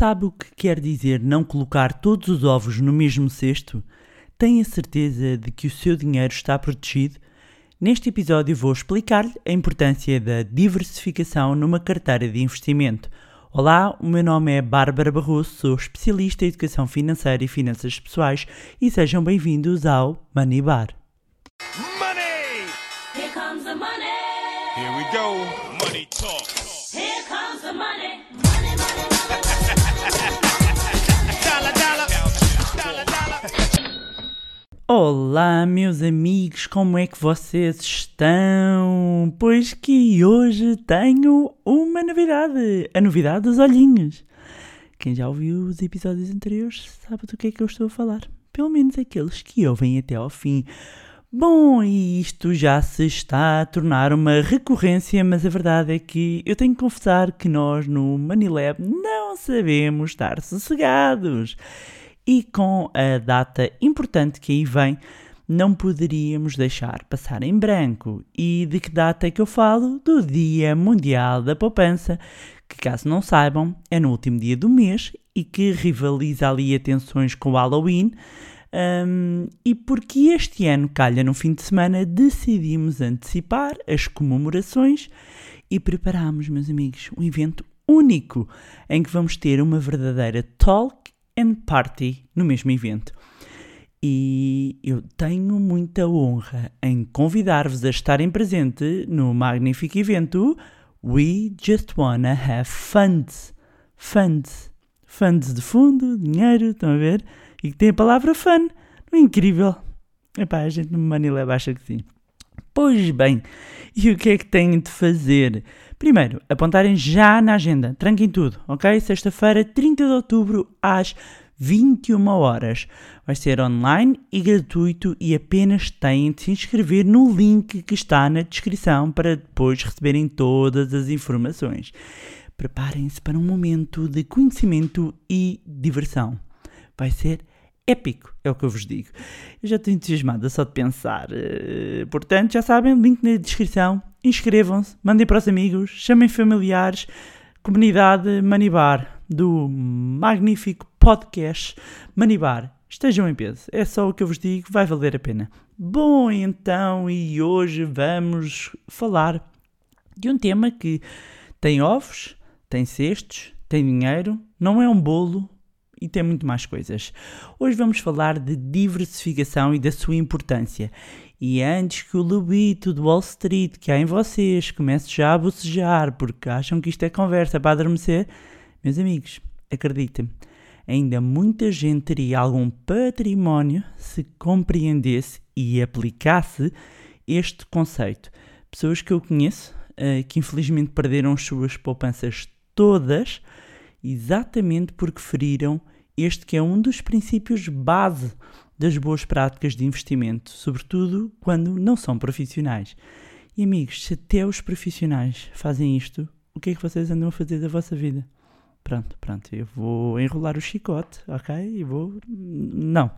sabe o que quer dizer não colocar todos os ovos no mesmo cesto? Tem a certeza de que o seu dinheiro está protegido? Neste episódio vou explicar-lhe a importância da diversificação numa carteira de investimento. Olá, o meu nome é Bárbara Barroso, sou especialista em educação financeira e finanças pessoais e sejam bem-vindos ao Money Bar. Money! Here comes the money. Here we go. Money Olá, meus amigos, como é que vocês estão? Pois que hoje tenho uma novidade, a novidade dos olhinhos. Quem já ouviu os episódios anteriores sabe do que é que eu estou a falar, pelo menos aqueles que ouvem até ao fim. Bom, e isto já se está a tornar uma recorrência, mas a verdade é que eu tenho que confessar que nós no Manilab não sabemos estar sossegados. E com a data importante que aí vem, não poderíamos deixar passar em branco. E de que data é que eu falo? Do Dia Mundial da Poupança, que caso não saibam, é no último dia do mês e que rivaliza ali atenções com o Halloween. Hum, e porque este ano calha no fim de semana, decidimos antecipar as comemorações e preparamos, meus amigos, um evento único em que vamos ter uma verdadeira talk and party no mesmo evento. E eu tenho muita honra em convidar-vos a estarem presente no magnífico evento We Just Wanna Have Funds. Funds. Funds de fundo, dinheiro, estão a ver? E que tem a palavra fun. É incrível? Epá, a gente no Manila acha que sim. Pois bem, e o que é que têm de fazer? Primeiro, apontarem já na agenda, tranquem tudo, ok? Sexta-feira, 30 de outubro, às 21 horas. Vai ser online e gratuito e apenas têm de se inscrever no link que está na descrição para depois receberem todas as informações. Preparem-se para um momento de conhecimento e diversão. Vai ser épico, é o que eu vos digo. Eu já estou entusiasmada só de pensar. Eh, Portanto, já sabem, link na descrição. Inscrevam-se, mandem para os amigos, chamem familiares, comunidade Manibar do magnífico podcast Manibar. Estejam em peso, é só o que eu vos digo, vai valer a pena. Bom, então, e hoje vamos falar de um tema que tem ovos, tem cestos, tem dinheiro, não é um bolo, e tem muito mais coisas. Hoje vamos falar de diversificação e da sua importância. E antes que o lobito do Wall Street que há em vocês comece já a bocejar porque acham que isto é conversa para adormecer, meus amigos, acreditem, ainda muita gente teria algum património se compreendesse e aplicasse este conceito. Pessoas que eu conheço eh, que infelizmente perderam as suas poupanças todas exatamente porque feriram este que é um dos princípios base das boas práticas de investimento, sobretudo quando não são profissionais. E amigos, se até os profissionais fazem isto, o que é que vocês andam a fazer da vossa vida? Pronto, pronto, eu vou enrolar o chicote, ok? E vou. Não,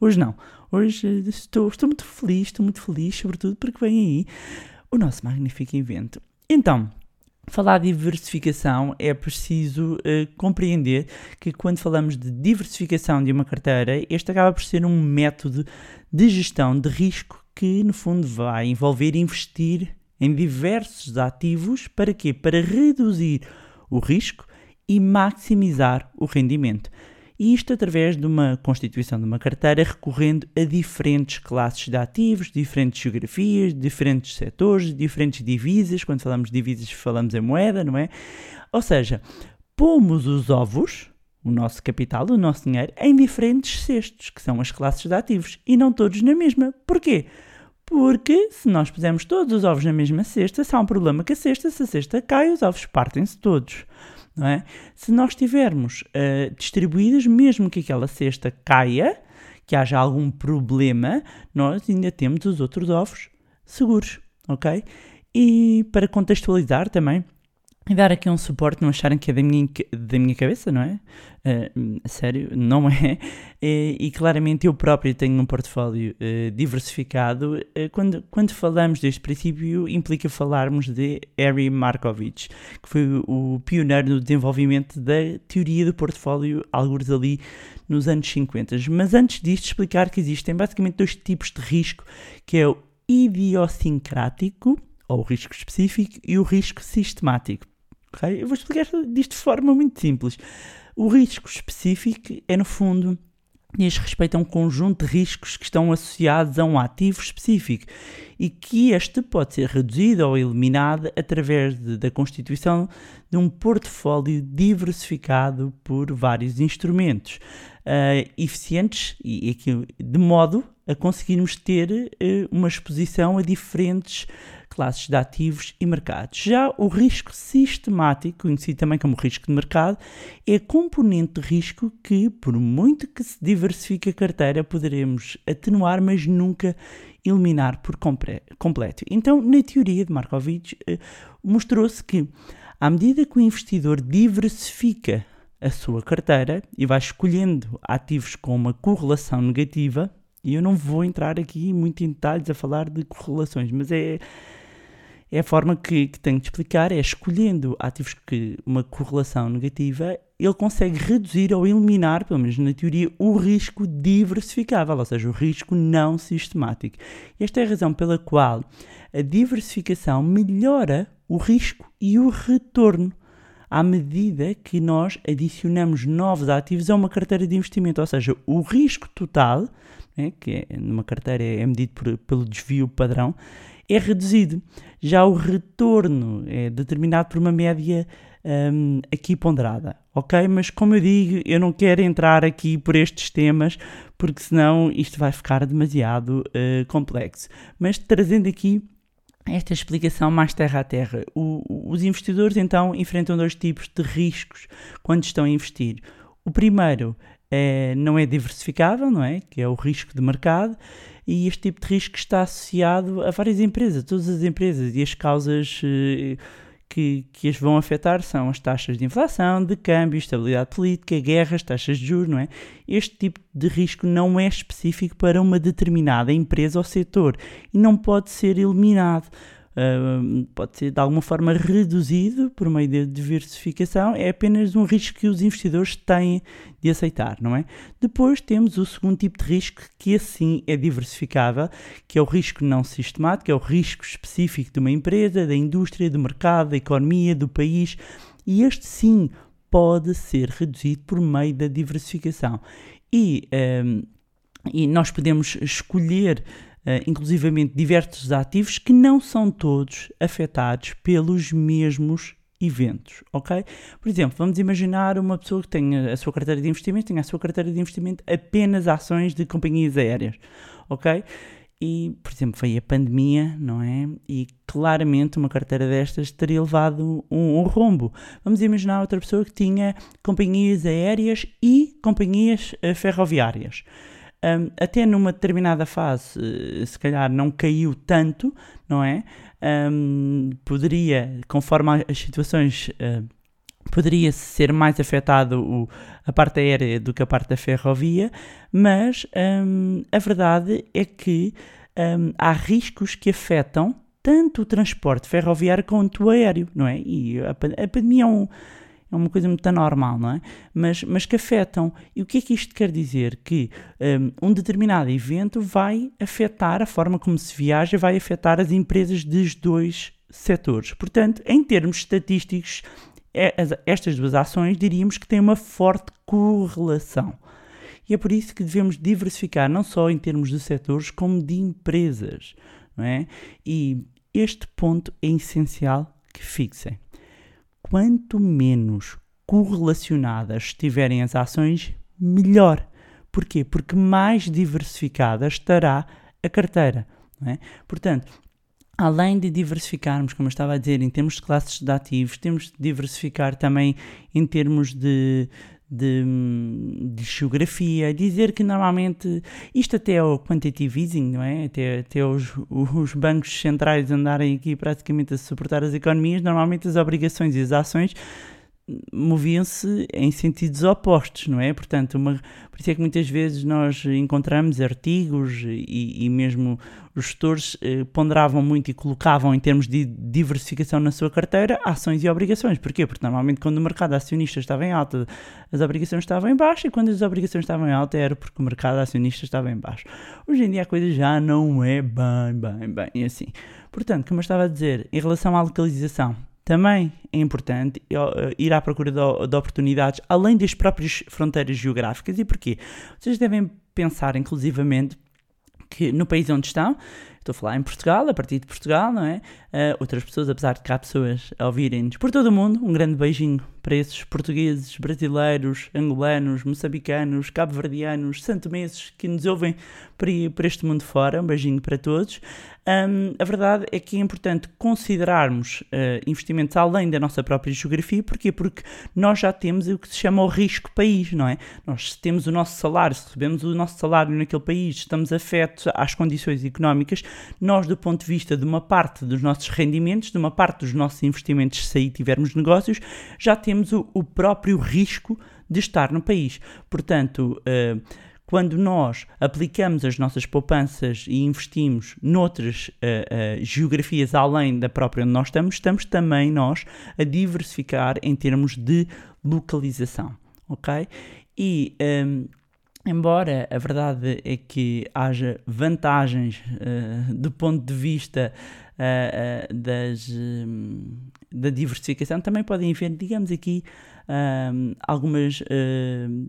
hoje não. Hoje eh, estou, estou muito feliz, estou muito feliz, sobretudo porque vem aí o nosso magnífico evento. Então, Falar de diversificação é preciso uh, compreender que quando falamos de diversificação de uma carteira, este acaba por ser um método de gestão de risco que, no fundo, vai envolver investir em diversos ativos para quê? Para reduzir o risco e maximizar o rendimento. E isto através de uma constituição de uma carteira recorrendo a diferentes classes de ativos, diferentes geografias, diferentes setores, diferentes divisas. Quando falamos de divisas, falamos em moeda, não é? Ou seja, pomos os ovos, o nosso capital, o nosso dinheiro, em diferentes cestos, que são as classes de ativos, e não todos na mesma. Porquê? Porque se nós pusermos todos os ovos na mesma cesta, se há um problema com a cesta, se a cesta cai, os ovos partem-se todos. Não é? Se nós tivermos uh, distribuídos, mesmo que aquela cesta caia, que haja algum problema, nós ainda temos os outros ovos seguros, ok? E para contextualizar também, e dar aqui um suporte, não acharem que é da minha, da minha cabeça, não é? Uh, sério, não é. E, e, claramente eu próprio tenho um portfólio uh, diversificado. Uh, quando, quando falamos deste princípio, implica falarmos de Harry Markovich, que foi o pioneiro no desenvolvimento da teoria do portfólio, alguns ali nos anos 50. Mas antes disto, explicar que existem basicamente dois tipos de risco, que é o idiosincrático, ou o risco específico, e o risco sistemático. Okay? Eu vou explicar disto de forma muito simples. O risco específico é, no fundo, diz respeito a um conjunto de riscos que estão associados a um ativo específico e que este pode ser reduzido ou eliminado através de, da constituição de um portfólio diversificado por vários instrumentos uh, eficientes e, e, de modo a conseguirmos ter uh, uma exposição a diferentes classes de ativos e mercados. Já o risco sistemático, conhecido também como risco de mercado, é componente de risco que, por muito que se diversifique a carteira, poderemos atenuar, mas nunca eliminar por completo. Então, na teoria de Markovich, eh, mostrou-se que, à medida que o investidor diversifica a sua carteira e vai escolhendo ativos com uma correlação negativa, e eu não vou entrar aqui muito em detalhes a falar de correlações, mas é é a forma que, que tenho de explicar, é escolhendo ativos que uma correlação negativa, ele consegue reduzir ou eliminar, pelo menos na teoria, o risco diversificável, ou seja, o risco não sistemático. Esta é a razão pela qual a diversificação melhora o risco e o retorno à medida que nós adicionamos novos ativos a uma carteira de investimento, ou seja, o risco total, né, que é, numa carteira é medido por, pelo desvio padrão, é reduzido. Já o retorno é determinado por uma média um, aqui ponderada, ok? Mas como eu digo, eu não quero entrar aqui por estes temas, porque senão isto vai ficar demasiado uh, complexo. Mas trazendo aqui esta explicação mais terra a terra. O, os investidores então enfrentam dois tipos de riscos quando estão a investir. O primeiro é, não é diversificável, não é? Que é o risco de mercado, e este tipo de risco está associado a várias empresas, todas as empresas, e as causas eh, que, que as vão afetar são as taxas de inflação, de câmbio, estabilidade política, guerras, taxas de juros, não é? Este tipo de risco não é específico para uma determinada empresa ou setor e não pode ser eliminado pode ser de alguma forma reduzido por meio da diversificação, é apenas um risco que os investidores têm de aceitar, não é? Depois temos o segundo tipo de risco, que assim é diversificável, que é o risco não sistemático, é o risco específico de uma empresa, da indústria, do mercado, da economia, do país, e este sim pode ser reduzido por meio da diversificação. E, um, e nós podemos escolher inclusivamente diversos ativos que não são todos afetados pelos mesmos eventos, ok? Por exemplo, vamos imaginar uma pessoa que tenha a sua carteira de investimento, tenha a sua carteira de investimento apenas ações de companhias aéreas, ok? E, por exemplo, veio a pandemia, não é? E claramente uma carteira destas teria levado um, um rombo. Vamos imaginar outra pessoa que tinha companhias aéreas e companhias uh, ferroviárias. Um, até numa determinada fase, eh, se calhar não caiu tanto, não é? Um, poderia, conforme as situações, uh, poderia ser mais afetado o, a parte aérea do que a parte da ferrovia, mas um, a verdade é que há riscos que afetam tanto o transporte ferroviário quanto o aéreo, não é? E a, a pandemia é um é uma coisa muito normal, não é? Mas, mas que afetam. E o que é que isto quer dizer? Que um, um determinado evento vai afetar a forma como se viaja, vai afetar as empresas dos dois setores. Portanto, em termos estatísticos, é, estas duas ações diríamos que têm uma forte correlação. E é por isso que devemos diversificar, não só em termos de setores, como de empresas. Não é? E este ponto é essencial que fixem quanto menos correlacionadas estiverem as ações, melhor. Porquê? Porque mais diversificada estará a carteira. É? Portanto, além de diversificarmos, como eu estava a dizer, em termos de classes de ativos, temos de diversificar também em termos de, de, de geografia, dizer que normalmente, isto até é o quantitative easing, não é? Até, até os, os bancos centrais andarem aqui praticamente a suportar as economias, normalmente as obrigações e as ações moviam-se em sentidos opostos, não é? Portanto, uma, por isso é que muitas vezes nós encontramos artigos e, e mesmo os gestores eh, ponderavam muito e colocavam em termos de diversificação na sua carteira ações e obrigações. Porquê? Porque normalmente quando o mercado acionista estava em alta, as obrigações estavam em baixo e quando as obrigações estavam em alta era porque o mercado acionista estava em baixo. Hoje em dia a coisa já não é bem, bem, bem assim. Portanto, como eu estava a dizer, em relação à localização, também é importante eh, ir à procura de, oportunidades além das próprias fronteiras geográficas. E porquê? Vocês devem pensar, inclusivamente, que no país onde estão, estou a falar em Portugal, a partir de Portugal, não é? Uh, outras pessoas, apesar de há pessoas ouvirem-nos por todo o mundo, um grande beijinho para esses portugueses, brasileiros, angolanos, moçambicanos, cabo-verdianos, santomeses que nos ouvem por, por este mundo fora, um beijinho para todos. Um, a verdade é que é importante considerarmos uh, investimentos além da nossa própria geografia, porquê? Porque nós já temos o que se chama o risco país, não é? Nós temos o nosso salário, se recebemos o nosso salário naquele país, estamos afetos às condições económicas, nós, do ponto de vista de uma parte dos nossos rendimentos, de uma parte dos nossos investimentos, se aí tivermos negócios, já temos o, o próprio risco de estar no país. Portanto, uh, quando nós aplicamos as nossas poupanças e investimos noutras uh, uh, geografias além da própria onde nós estamos, estamos também nós a diversificar em termos de localização, ok? E um, embora a verdade é que haja vantagens uh, do ponto de vista das, da diversificação, também podem haver, digamos aqui, algumas uh,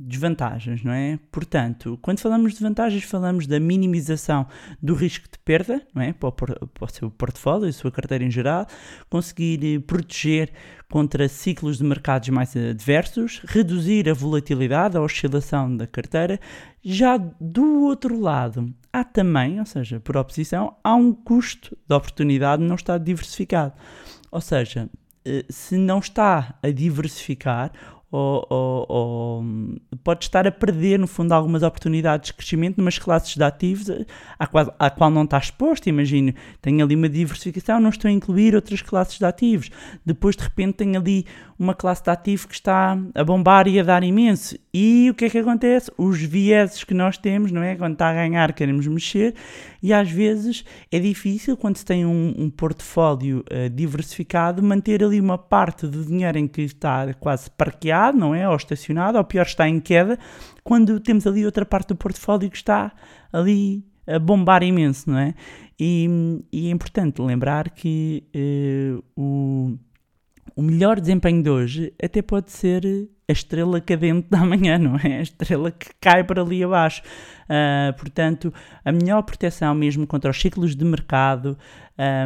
desvantagens, não é? Portanto, quando falamos de vantagens, falamos da minimização do risco de perda, não é? Para o, para o seu portfólio e a sua carteira em geral, conseguir eh, proteger contra ciclos de mercados mais adversos, reduzir a volatilidade, a oscilação da carteira. Já do outro lado, há também, ou seja, por oposição, há um custo de oportunidade não estar diversificado. Ou seja, se não está a diversificar ou, ou, ou, pode estar a perder, no fundo, algumas oportunidades de crescimento numas classes de ativos eh, à qual, à qual não está exposto. Imagino, tem ali uma diversificação, não estou a incluir outras classes de ativos. Depois, de repente, tem ali uma classe de ativo que está a bombar e a dar imenso. E o que é que acontece? Os vieses que nós temos, não é? Quando está a ganhar, queremos mexer, e às vezes é difícil, quando se tem um, um portfólio uh, diversificado, manter ali uma parte do dinheiro em que está quase parqueado, não é? Ou estacionado, ou pior, está em queda, quando temos ali outra parte do portfólio que está ali a bombar imenso, não é? E, e é importante lembrar que uh, o o melhor desempenho de hoje até pode ser a estrela cadente da manhã, não é? A estrela que cai para ali abaixo. Uh, portanto, a melhor proteção mesmo contra os ciclos de mercado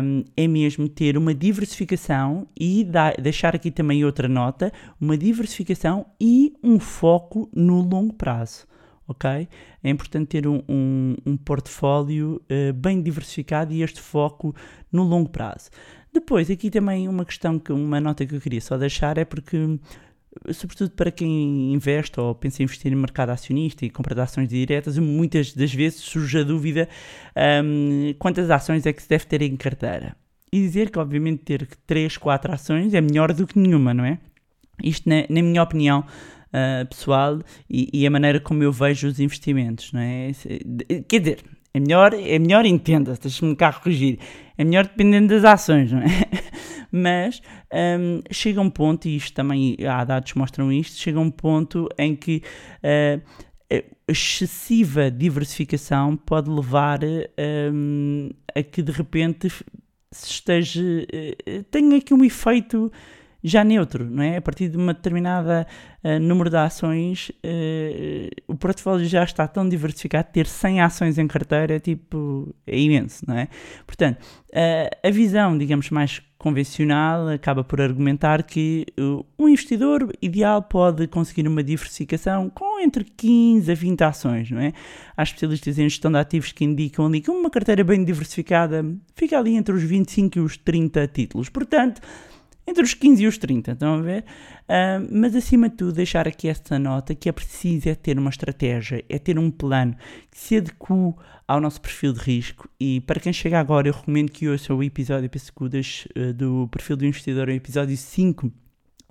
um, é mesmo ter uma diversificação e deixar aqui também outra nota: uma diversificação e um foco no longo prazo. Ok? É importante ter um, um, um portfólio uh, bem diversificado e este foco no longo prazo. Depois, aqui também uma questão, que uma nota que eu queria só deixar é porque, sobretudo para quem investe ou pensa em investir em mercado acionista e compra de ações diretas, muitas das vezes surge a dúvida um, quantas ações é que se deve ter em carteira. E dizer que, obviamente, ter 3, 4 ações é melhor do que nenhuma, não é? Isto, na, na minha opinião, uh, pessoal e, e, a maneira como eu vejo os investimentos, não é? Quer dizer, é melhor, é melhor entenda, deixa-me cá corrigir. É melhor dependendo das ações, não é? Mas um, chega um ponto, e isto também há dados que mostram isto, chega um ponto em que uh, excessiva diversificação pode levar um, a que de repente se esteja. Uh, tenha aqui um efeito já neutro, não é? A partir de uma determinada uh, número de ações, uh, o portfólio já está tão diversificado, ter 100 ações em carteira tipo, é imenso, não é? Portanto, uh, a visão, digamos, mais convencional acaba por argumentar que um investidor ideal pode conseguir uma diversificação com entre 15 a 20 ações, não é? Há especialistas em gestão de ativos que indicam ali que uma carteira bem diversificada fica ali entre os 25 e os 30 títulos. Portanto, entre os 15 e os 30, estão a ver? Ah, mas acima de tudo, deixar aqui esta nota que é preciso é ter uma estratégia, é ter um plano que se adeque ao nosso perfil de risco. E para quem chega agora, eu recomendo que ouça o episódio Pessecudas do perfil do investidor, o episódio 5.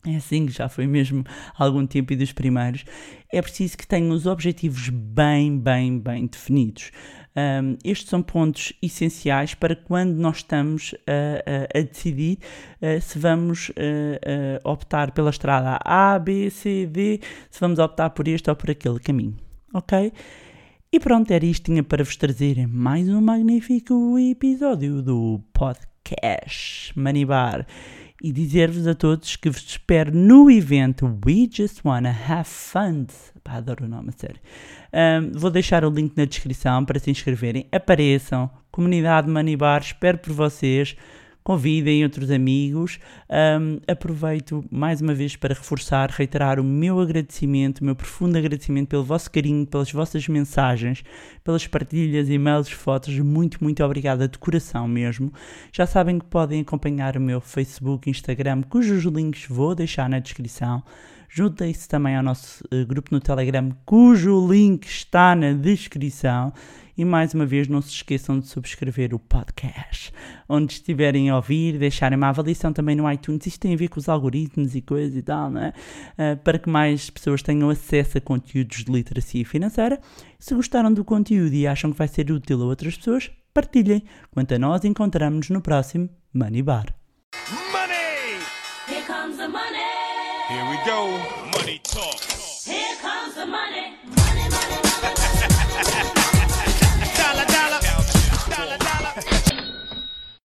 É assim que já foi mesmo há algum tempo e dos primeiros. É preciso que tenham os objetivos bem, bem, bem definidos. Um, estes são pontos essenciais para quando nós estamos a, a, a decidir uh, se vamos uh, uh, optar pela estrada A, B, C, D, se vamos optar por este ou por aquele caminho. Ok? E pronto, era isto tinha para vos trazer mais um magnífico episódio do podcast Manibar e dizer-vos a todos que vos espero no evento We Just Wanna Have Fun. Pá, adoro o nome, sério. Um, vou deixar o link na descrição para se inscreverem. Apareçam, comunidade Manibar, espero por vocês convidem outros amigos. Um, aproveito mais uma vez para reforçar, reiterar o meu agradecimento, o meu profundo agradecimento pelo vosso carinho, pelas vossas mensagens, pelas partilhas, e-mails, fotos. Muito, muito obrigada de coração mesmo. Já sabem que podem acompanhar o meu Facebook, Instagram, cujos links vou deixar na descrição. Juntem-se também ao nosso uh, grupo no Telegram, cujo link está na descrição. E mais uma vez, não se esqueçam de subscrever o podcast. Onde estiverem a ouvir, deixarem uma avaliação também no iTunes. Isto tem a ver com os algoritmos e coisas e tal, não é? Uh, para que mais pessoas tenham acesso a conteúdos de literacia financeira. Se gostaram do conteúdo e acham que vai ser útil a outras pessoas, partilhem. Quanto a nós, encontramos-nos no próximo Money Bar. Money! Here comes the money. Here we go. Money talk. Yeah.